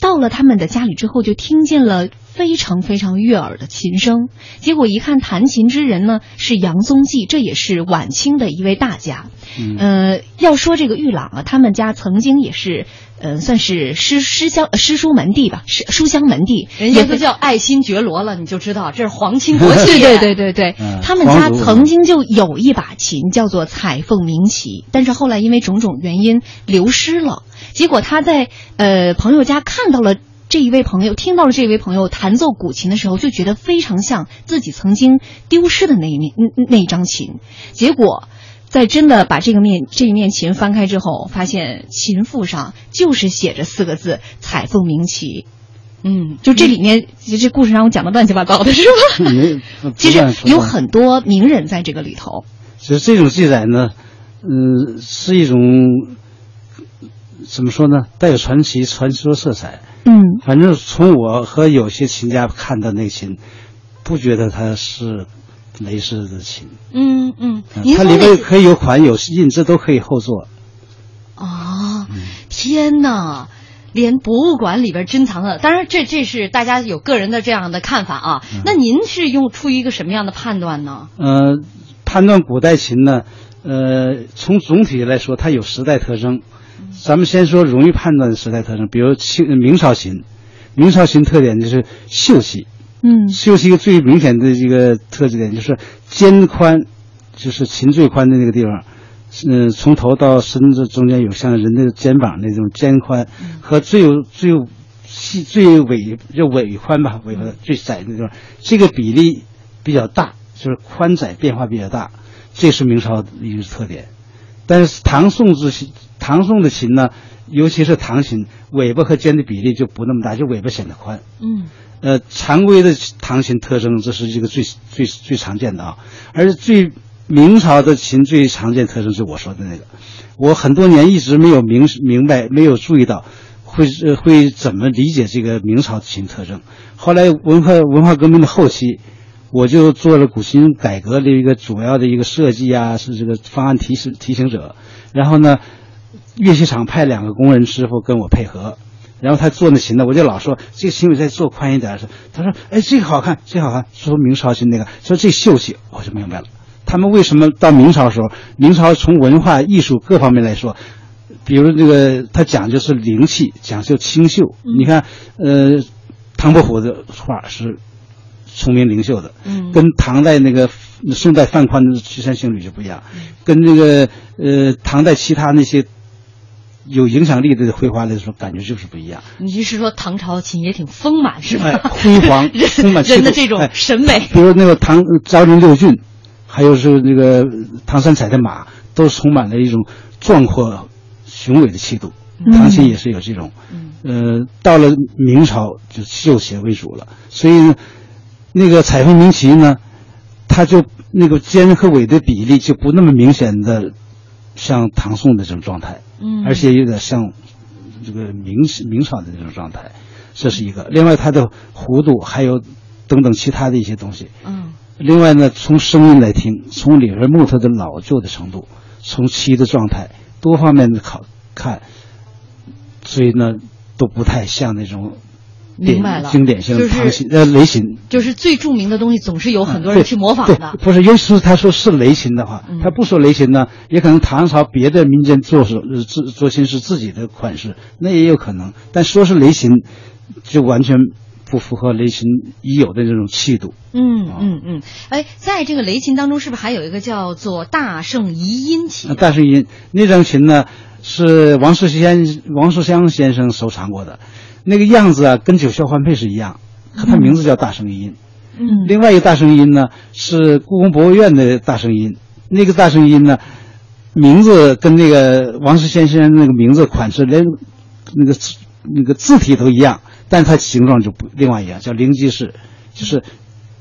到了他们的家里之后，就听见了非常非常悦耳的琴声。结果一看，弹琴之人呢是杨宗济，这也是晚清的一位大家。
嗯
呃，要说这个玉朗啊，他们家曾经也是，呃，算是诗诗香呃诗书门第吧，诗书香门第，
人家都叫爱新觉罗了，你就知道这是皇亲国戚。
对对对对对，
嗯
他们家曾经就有一把琴叫做彩凤鸣旗，但是后来因为种种原因流失了。结果他在呃朋友家看到了。这一位朋友听到了这位朋友弹奏古琴的时候，就觉得非常像自己曾经丢失的那一面那那一张琴。结果，在真的把这个面这一面琴翻开之后，发现琴腹上就是写着四个字“彩凤鸣岐”。
嗯，
就这里面，这故事让我讲的乱七八糟的，是吧？
没
其实有很多名人在这个里头。
其实这种记载呢，嗯、是一种怎么说呢？带有传奇、传说色彩。
嗯
反正从我和有些琴家看的那个琴，不觉得它是雷氏的琴。
嗯嗯，
它里边可以有款有印，这都可以后做。
啊，天哪！连博物馆里边珍藏的，当然这这是大家有个人的这样的看法啊。那您是用出于一个什么样的判断呢？
呃，判断古代琴呢，呃，从总体来说，它有时代特征。咱们先说容易判断的时代特征，比如清明朝琴，明朝琴特点就是秀气，
嗯。
秀气一个最明显的一个特质点就是肩宽，就是琴最宽的那个地方，嗯，从头到身子中间有像人的肩膀那种肩宽，和最有最有细最尾就尾宽吧，尾巴最窄那种，这个比例比较大，就是宽窄变化比较大，这是明朝的一个特点。但是唐宋之琴，唐宋的琴呢，尤其是唐琴，尾巴和尖的比例就不那么大，就尾巴显得宽。
嗯，
呃，常规的唐琴特征，这是一个最最最常见的啊。而最明朝的琴最常见特征是我说的那个，我很多年一直没有明明白，没有注意到会呃会怎么理解这个明朝琴特征。后来文化文化革命的后期。我就做了古琴改革的一个主要的一个设计啊，是这个方案提示提醒者。然后呢，乐器厂派两个工人师傅跟我配合，然后他做那琴呢，我就老说这个琴尾再做宽一点。他说：“哎，这个好看，这个好看。”说明朝琴那个，说这秀气，我就明白了。他们为什么到明朝时候，明朝从文化艺术各方面来说，比如这个他讲究是灵气，讲究清秀。你看，呃，唐伯虎的画是。聪明灵秀的，
嗯，
跟唐代那个宋代范宽的《曲山行旅》就不一样，跟那个呃唐代其他那些有影响力的绘画来说，感觉就是不一样。
你是说唐朝琴也挺丰满是吧？
辉煌，丰满
人的这种审美。
比如那个唐昭陵六骏，还有是那个唐三彩的马，都充满了一种壮阔雄伟的气度。唐琴也是有这种，呃，到了明朝就秀气为主了，所以呢。那个彩凤鸣旗呢，它就那个尖和尾的比例就不那么明显的，像唐宋的这种状态，
嗯，
而且有点像这个明明朝的那种状态，这是一个。另外，它的弧度还有等等其他的一些东西，
嗯。
另外呢，从声音来听，从里边木头的老旧的程度，从漆的状态，多方面的考看，所以呢，都不太像那种。
明白了，
经典性
的
唐琴呃雷琴，
就是最著名的东西，总是有很多人去模仿的。
不是，尤其是他说是雷琴的话，他不说雷琴呢，也可能唐朝别的民间作手做做琴是自己的款式，那也有可能。但说是雷琴，就完全不符合雷琴已有的这种气度。
嗯嗯嗯，哎，在这个雷琴当中，是不是还有一个叫做大圣遗音琴？
大圣遗音那张琴呢，是王世先王世襄先生收藏过的。那个样子啊，跟九霄换配是一样，可它名字叫大声音。
嗯，
另外一个大声音呢，是故宫博物院的大声音。那个大声音呢，名字跟那个王石先生那个名字款式连那个那个字体都一样，但它形状就不另外一样，叫灵机式，就是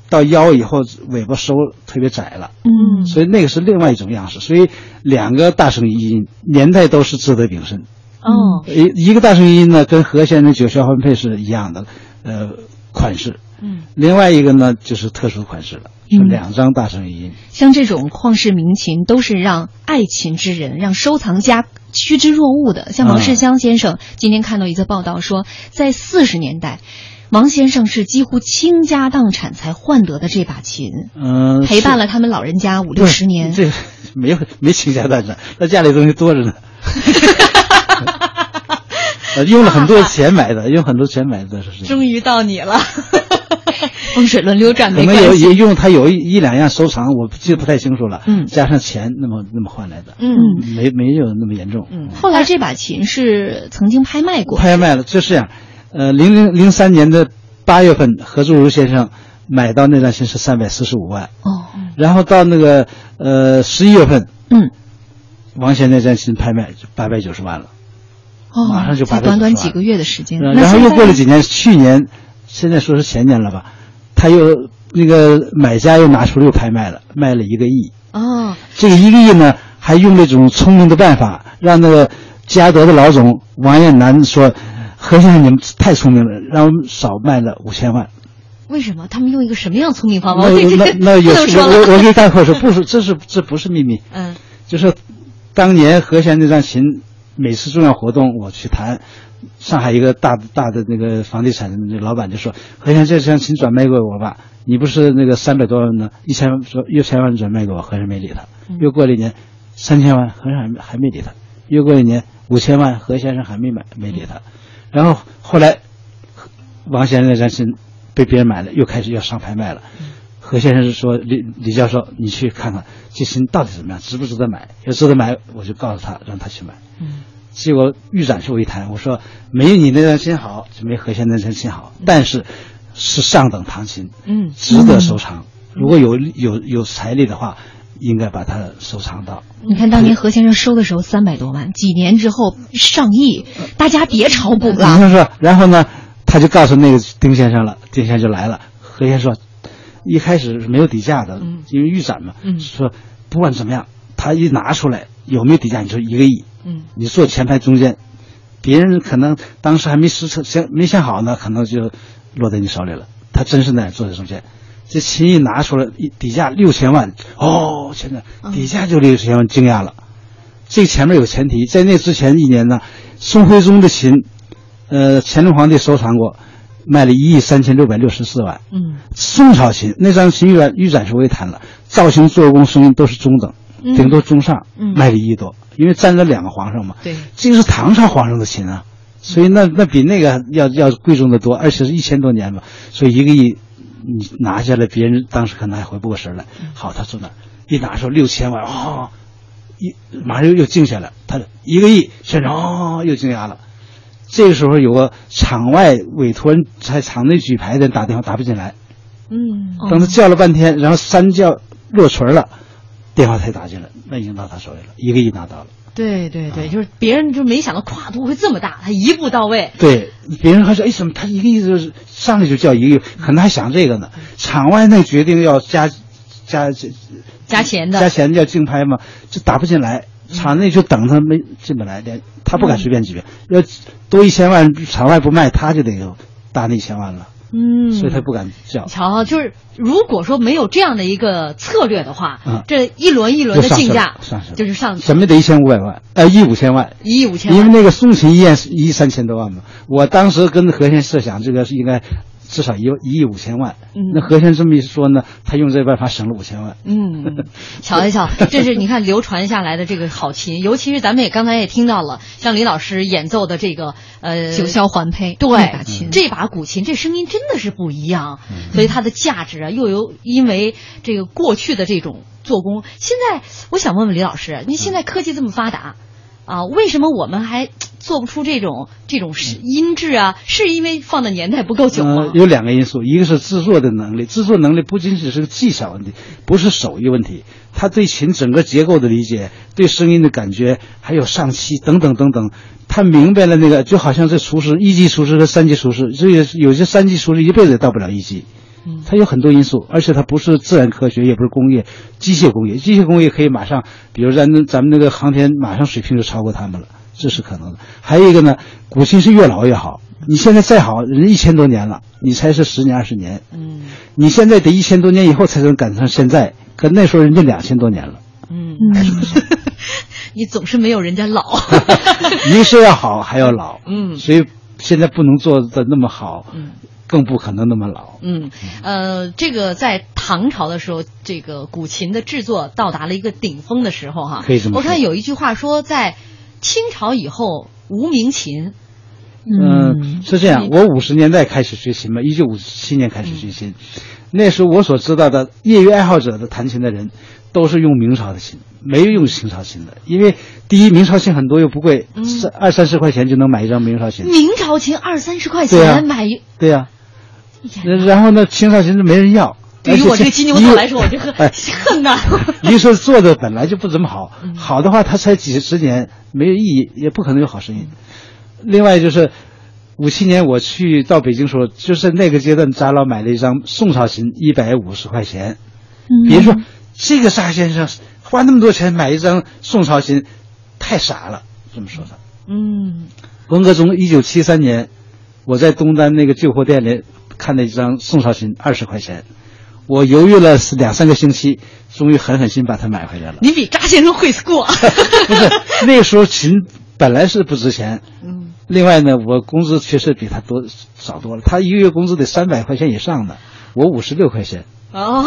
到腰以后尾巴收特别窄了。
嗯，
所以那个是另外一种样式。所以两个大声音年代都是值得鼎盛。
哦，
一一个大声音呢，跟和弦的九霄分配是一样的，呃，款式。
嗯，
另外一个呢，就是特殊款式了，是两张大声音。
像这种旷世名琴，都是让爱琴之人、让收藏家趋之若鹜的。像王世襄先生今天看到一则报道说，在四十年代，王先生是几乎倾家荡产才换得的这把琴，
嗯，
陪伴了他们老人家五六十年。
这没有没倾家荡产，他家里东西多着呢。呃，用了很多钱买的，用很多钱买的，是。
终于到你了，
风水轮流转，
可能有也用他有一一两样收藏，我记得不太清楚了。
嗯，
加上钱，那么那么换来的。
嗯，
没没有那么严重。
嗯，
后来这把琴是曾经拍卖过。
拍卖了，就是这样。呃，零零零三年的八月份，何祝如先生买到那张琴是三百四十五万。
哦。
然后到那个呃十一月份，
嗯。
王先那张琴拍卖就八百九十万了，
哦，
马上就
才短短几个月的时间，
然后又过了几年，去年，现在说是前年了吧，他又那个买家又拿出又拍卖了，卖了一个亿。
哦，
这个一个亿呢，还用那种聪明的办法，让那个嘉德的老总王彦南说：“何先生，你们太聪明了，让我们少卖了五千万。”
为什么？他们用一个什么样聪明方法？
那那那有我我给大伙 说，不是，这是这不是秘密。
嗯，
就是。当年和弦那张琴，每次重要活动我去谈，上海一个大大的那个房地产的那老板就说：“何先生这张琴转卖给我吧，你不是那个三百多万呢，一千万说一千万转卖给我，和弦没理他。又过了一年，三千万和尚还还没理他。又过了一年，五千万何先生还没买没理他。然后后来，王先生的张琴被别人买了，又开始要上拍卖了。何先生是说李李教授，你去看看这琴到底怎么样，值不值得买？要值得买，我就告诉他让他去买。
嗯，
结果预展示我一谈，我说没有你那张琴好，就没何先生那张琴好，但是是上等唐琴，
嗯，
值得收藏。如果有有有财力的话，应该把它收藏到。
你看当年何先生收的时候三百多万，几年之后上亿，大家别炒股了。
你说，然后呢，他就告诉那个丁先生了，丁先生就来了。何先生说，一开始是没有底价的，
嗯
因为预展嘛，
嗯
说不管怎么样，他一拿出来有没有底价，你说一个亿，
嗯
你坐前排中间，别人可能当时还没实测想没想好呢，可能就落在你手里了。他真是那样坐在中间，这琴一拿出来，一底价六千万，哦，现在底价就六千万，惊讶了。这前面有前提，在那之前一年呢，宋徽宗的琴，呃，乾隆皇帝收藏过，卖了一亿三千六百六十四万。
嗯
宋朝琴那张琴预展预展是我也谈了，造型、做工、声音都是中等，
嗯。
顶多中上，
嗯
卖了一亿多，因为占了两个皇上嘛。
对，
这个是唐朝皇上的琴啊，所以那那比那个要要贵重的多，而且是一千多年嘛，所以一个亿你拿下来，别人当时可能还回不过神来。好，他坐那儿一拿出六千万，哦，一马上又又静下来，他一个亿，现场哦又惊讶了。这个时候有个场外委托人在场内举牌的人打电话打不进来，
嗯。
等他叫了半天，然后三叫落锤了，电话才打进来，那已经到他手里了，一个亿拿到了。
对对对，就是别人就没想到跨度会这么大，他一步到位。
对，别人还说，哎，怎么他一个亿就是上来就叫一个亿，可能还想这个呢。场外那决定要加加
加钱的
加钱要竞拍嘛，就打不进来。场内就等他没进不来，连他不敢随便举，要多一千万，场外不卖，他就得有大那一千万了，
嗯，
所以他不敢叫。
瞧，就是如果说没有这样的一个策略的话，
嗯。
这一轮一轮的竞价就是上去
怎么得一千五百万，呃，一亿五千万，
一亿五千万。
因为那个宋琴一院一亿三千多万嘛，我当时跟何先设想，这个是应该至少一一亿五千万。
嗯
那何先这么一说呢，他用这办法省了五千万。
嗯，瞧一瞧，这是你看流传下来的这个好琴，尤其是咱们也刚才也听到了，像李老师演奏的这个呃
九霄环佩
对
那把琴
这把古琴，这声音真的是不一样，所以它的价值啊，又有因为这个过去的这种做工，现在我想问问李老师，您现在科技这么发达。啊，为什么我们还做不出这种这种是音质啊？是因为放的年代不够久吗
呃？有两个因素，一个是制作的能力，制作能力不仅仅是个技巧问题，不是手艺问题，他对琴整个结构的理解，对声音的感觉，还有上气等等等等，他明白了那个，就好像这厨师一级厨师和三级厨师，这也是有些三级厨师一辈子也到不了一级。它有很多因素，而且它不是自然科学，也不是工业，机械工业。机械工业可以马上，比如咱咱们那个航天，马上水平就超过他们了，这是可能的。还有一个呢，古琴是越老越好。你现在再好，人家一千多年了，你才是十年二十年。
嗯
你现在得一千多年以后才能赶上现在，可那时候人家两千多年了。
嗯，
嗯，
你总是没有人家老。
一个是要好，还要老。
嗯
所以现在不能做的那么好，
嗯
更不可能那么老。
嗯，呃，这个在唐朝的时候，这个古琴的制作到达了一个顶峰的时候，哈，
可以这么说
我看有一句话说，在清朝以后无名琴。
嗯，是这样。我五十年代开始学琴嘛，一九五七年开始学琴，那时候我所知道的业余爱好者的弹琴的人，都是用明朝的琴，没有用清朝琴的。因为第一，明朝琴很多又不贵，
嗯
二三十块钱就能买一张明朝琴。
明朝琴二三十块钱买一，
对呀然后呢，清朝琴就没人要。
对于我这个金牛座来说，我就 很
哎
恨呐。
一个是做的本来就不怎么好，好的话它才几十年，没有意义，也不可能有好声音。另外就是五七年我去到北京时候，就是那个阶段，咱老买了一张宋朝琴，一百五十块钱。别说这个沙先生花那么多钱买一张宋朝琴，太傻了，这么说的。
嗯
文革中，一九七三年，我在东单那个旧货店里看了一张宋朝琴，二十块钱。我犹豫了两三个星期，终于狠狠心把它买回来了。
你比扎先生会过。
不是那个时候琴本来是不值钱，
嗯
另外呢，我工资确实比他多少多了，他一个月工资得三百块钱以上的，我五十六块钱。
哦，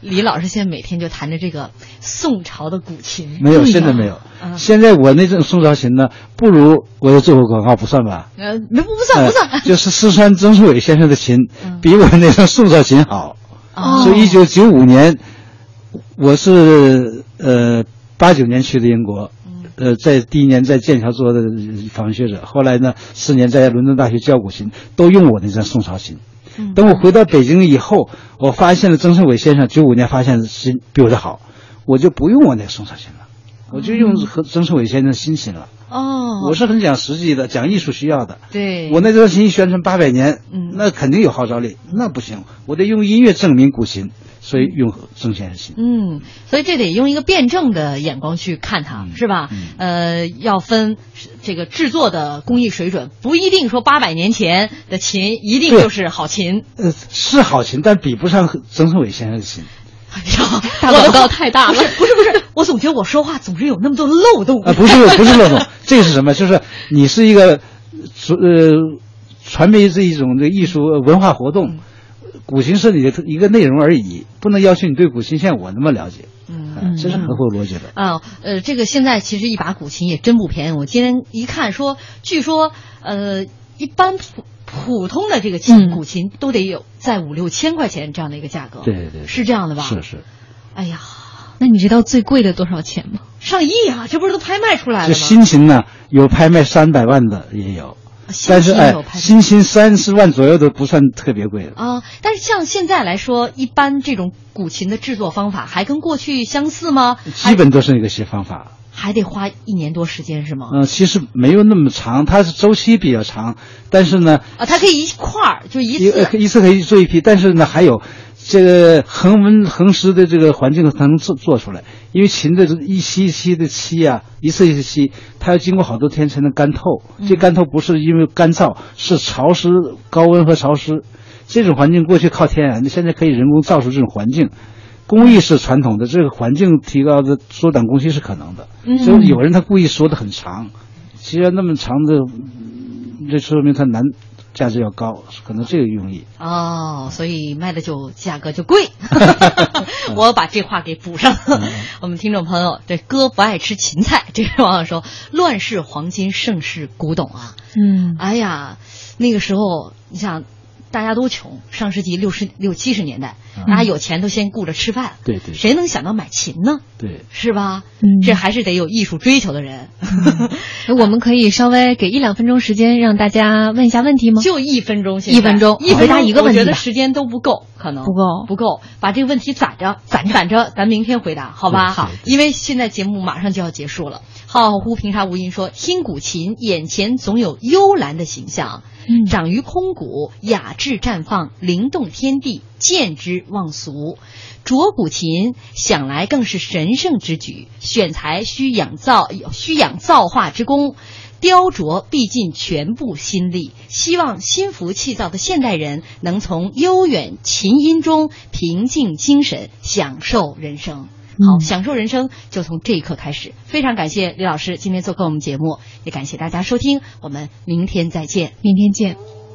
李老师现在每天就弹着这个宋朝的古琴。
没有，现在没有。
嗯
现在我那种宋朝琴呢，不如我又做过广告，不算吧？
呃，没不不算不算
呃。就是四川曾树伟先生的琴，
嗯
比我那张宋朝琴好。
哦
所以一九九五年，我是呃八九年去的英国，呃，在第一年在剑桥做的访问学者，后来呢四年在伦敦大学教古琴，都用我那张宋朝琴。等我回到北京以后，我发现了曾胜伟先生九五年发现的琴比我的好，我就不用我那个宋朝琴了，我就用和曾胜伟先生的新琴了。
哦，
我是很讲实际的，讲艺术需要的。
对
我那张琴宣传八百年，
嗯
那肯定有号召力，那不行，我得用音乐证明古琴，所以用曾先生琴。
嗯，所以这得用一个辩证的眼光去看它，是吧？呃，要分这个制作的工艺水准，不一定说八百年前的琴一定就是好琴。
呃，是好琴，但比不上曾盛伟先生的琴。
哎呀，
大广告太大了
不是不是不是，我总觉得我说话总是有那么多漏洞
啊，不是不是漏洞，这个是什么？就是你是一个呃传媒这一种的艺术呃文化活动，古琴是你的一个内容而已，不能要求你对古琴像我那么了解。
嗯
这是合乎逻辑的。
啊，呃，这个现在其实一把古琴也真不便宜。我今天一看说，据说呃，一般普普通的这个琴、
嗯
古琴都得有在五六千块钱这样的一个价格。
对对对
是这样的吧？
是是，
哎呀，
那你知道最贵的多少钱吗？
上亿啊！这不是都拍卖出来了
这
吗？
新琴呢，有拍卖三百万的也有，
新
但是哎新琴三十万左右都不算特别贵的。
啊，但是像现在来说，一般这种古琴的制作方法还跟过去相似吗？
基本都是那个些方法。
还得花一年多时间是吗？
嗯、其实没有那么长，它是周期比较长，但是呢，
啊，它可以一块儿就一
一
次
呃一次可以做一批，但是呢，还有这个恒温恒湿的这个环境才能做做出来，因为琴的这一吸一吸的吸啊，一次一次吸，它要经过好多天才能干透。这干透不是因为干燥，是潮湿、高温和潮湿。这种环境过去靠天然的，现在可以人工造出这种环境。工艺是传统的，这个环境提高的缩短工期是可能的。
嗯
所以有人他故意说的很长，其实那么长的，嗯这说明他难价值要高，可能这个用意。
哦，所以卖的就价格就贵。我把这话给补上。我们听众朋友，这哥不爱吃芹菜，这位网友说：“乱世黄金，盛世古董啊！”
嗯，
哎呀，那个时候你想，大家都穷，上世纪六十六七十年代，大家有钱都先顾着吃饭，
对对
谁能想到买琴呢？
对，
是吧？
嗯
这还是得有艺术追求的人。
我们可以稍微给一两分钟时间让大家问一下问题吗？
就一分钟现在，
一分钟
一
回答一个问题
我觉得时间都不够，可能
不够
不够。把这个问题攒着，攒着，攒着，咱明天回答，好吧？
好
因为现在节目马上就要结束了。浩浩乎平沙无垠说，听古琴，眼前总有幽兰的形象，长于空谷，雅致绽放，灵动天地，见之忘俗。啄古琴想来更是神圣之举，选材需养造需养造化之功，雕琢必尽全部心力。希望心浮气躁的现代人能从悠远琴音中平静精神，享受人生。好，
嗯
享受人生就从这一刻开始。非常感谢李老师今天做客我们节目，也感谢大家收听，我们明天再见。
明天见。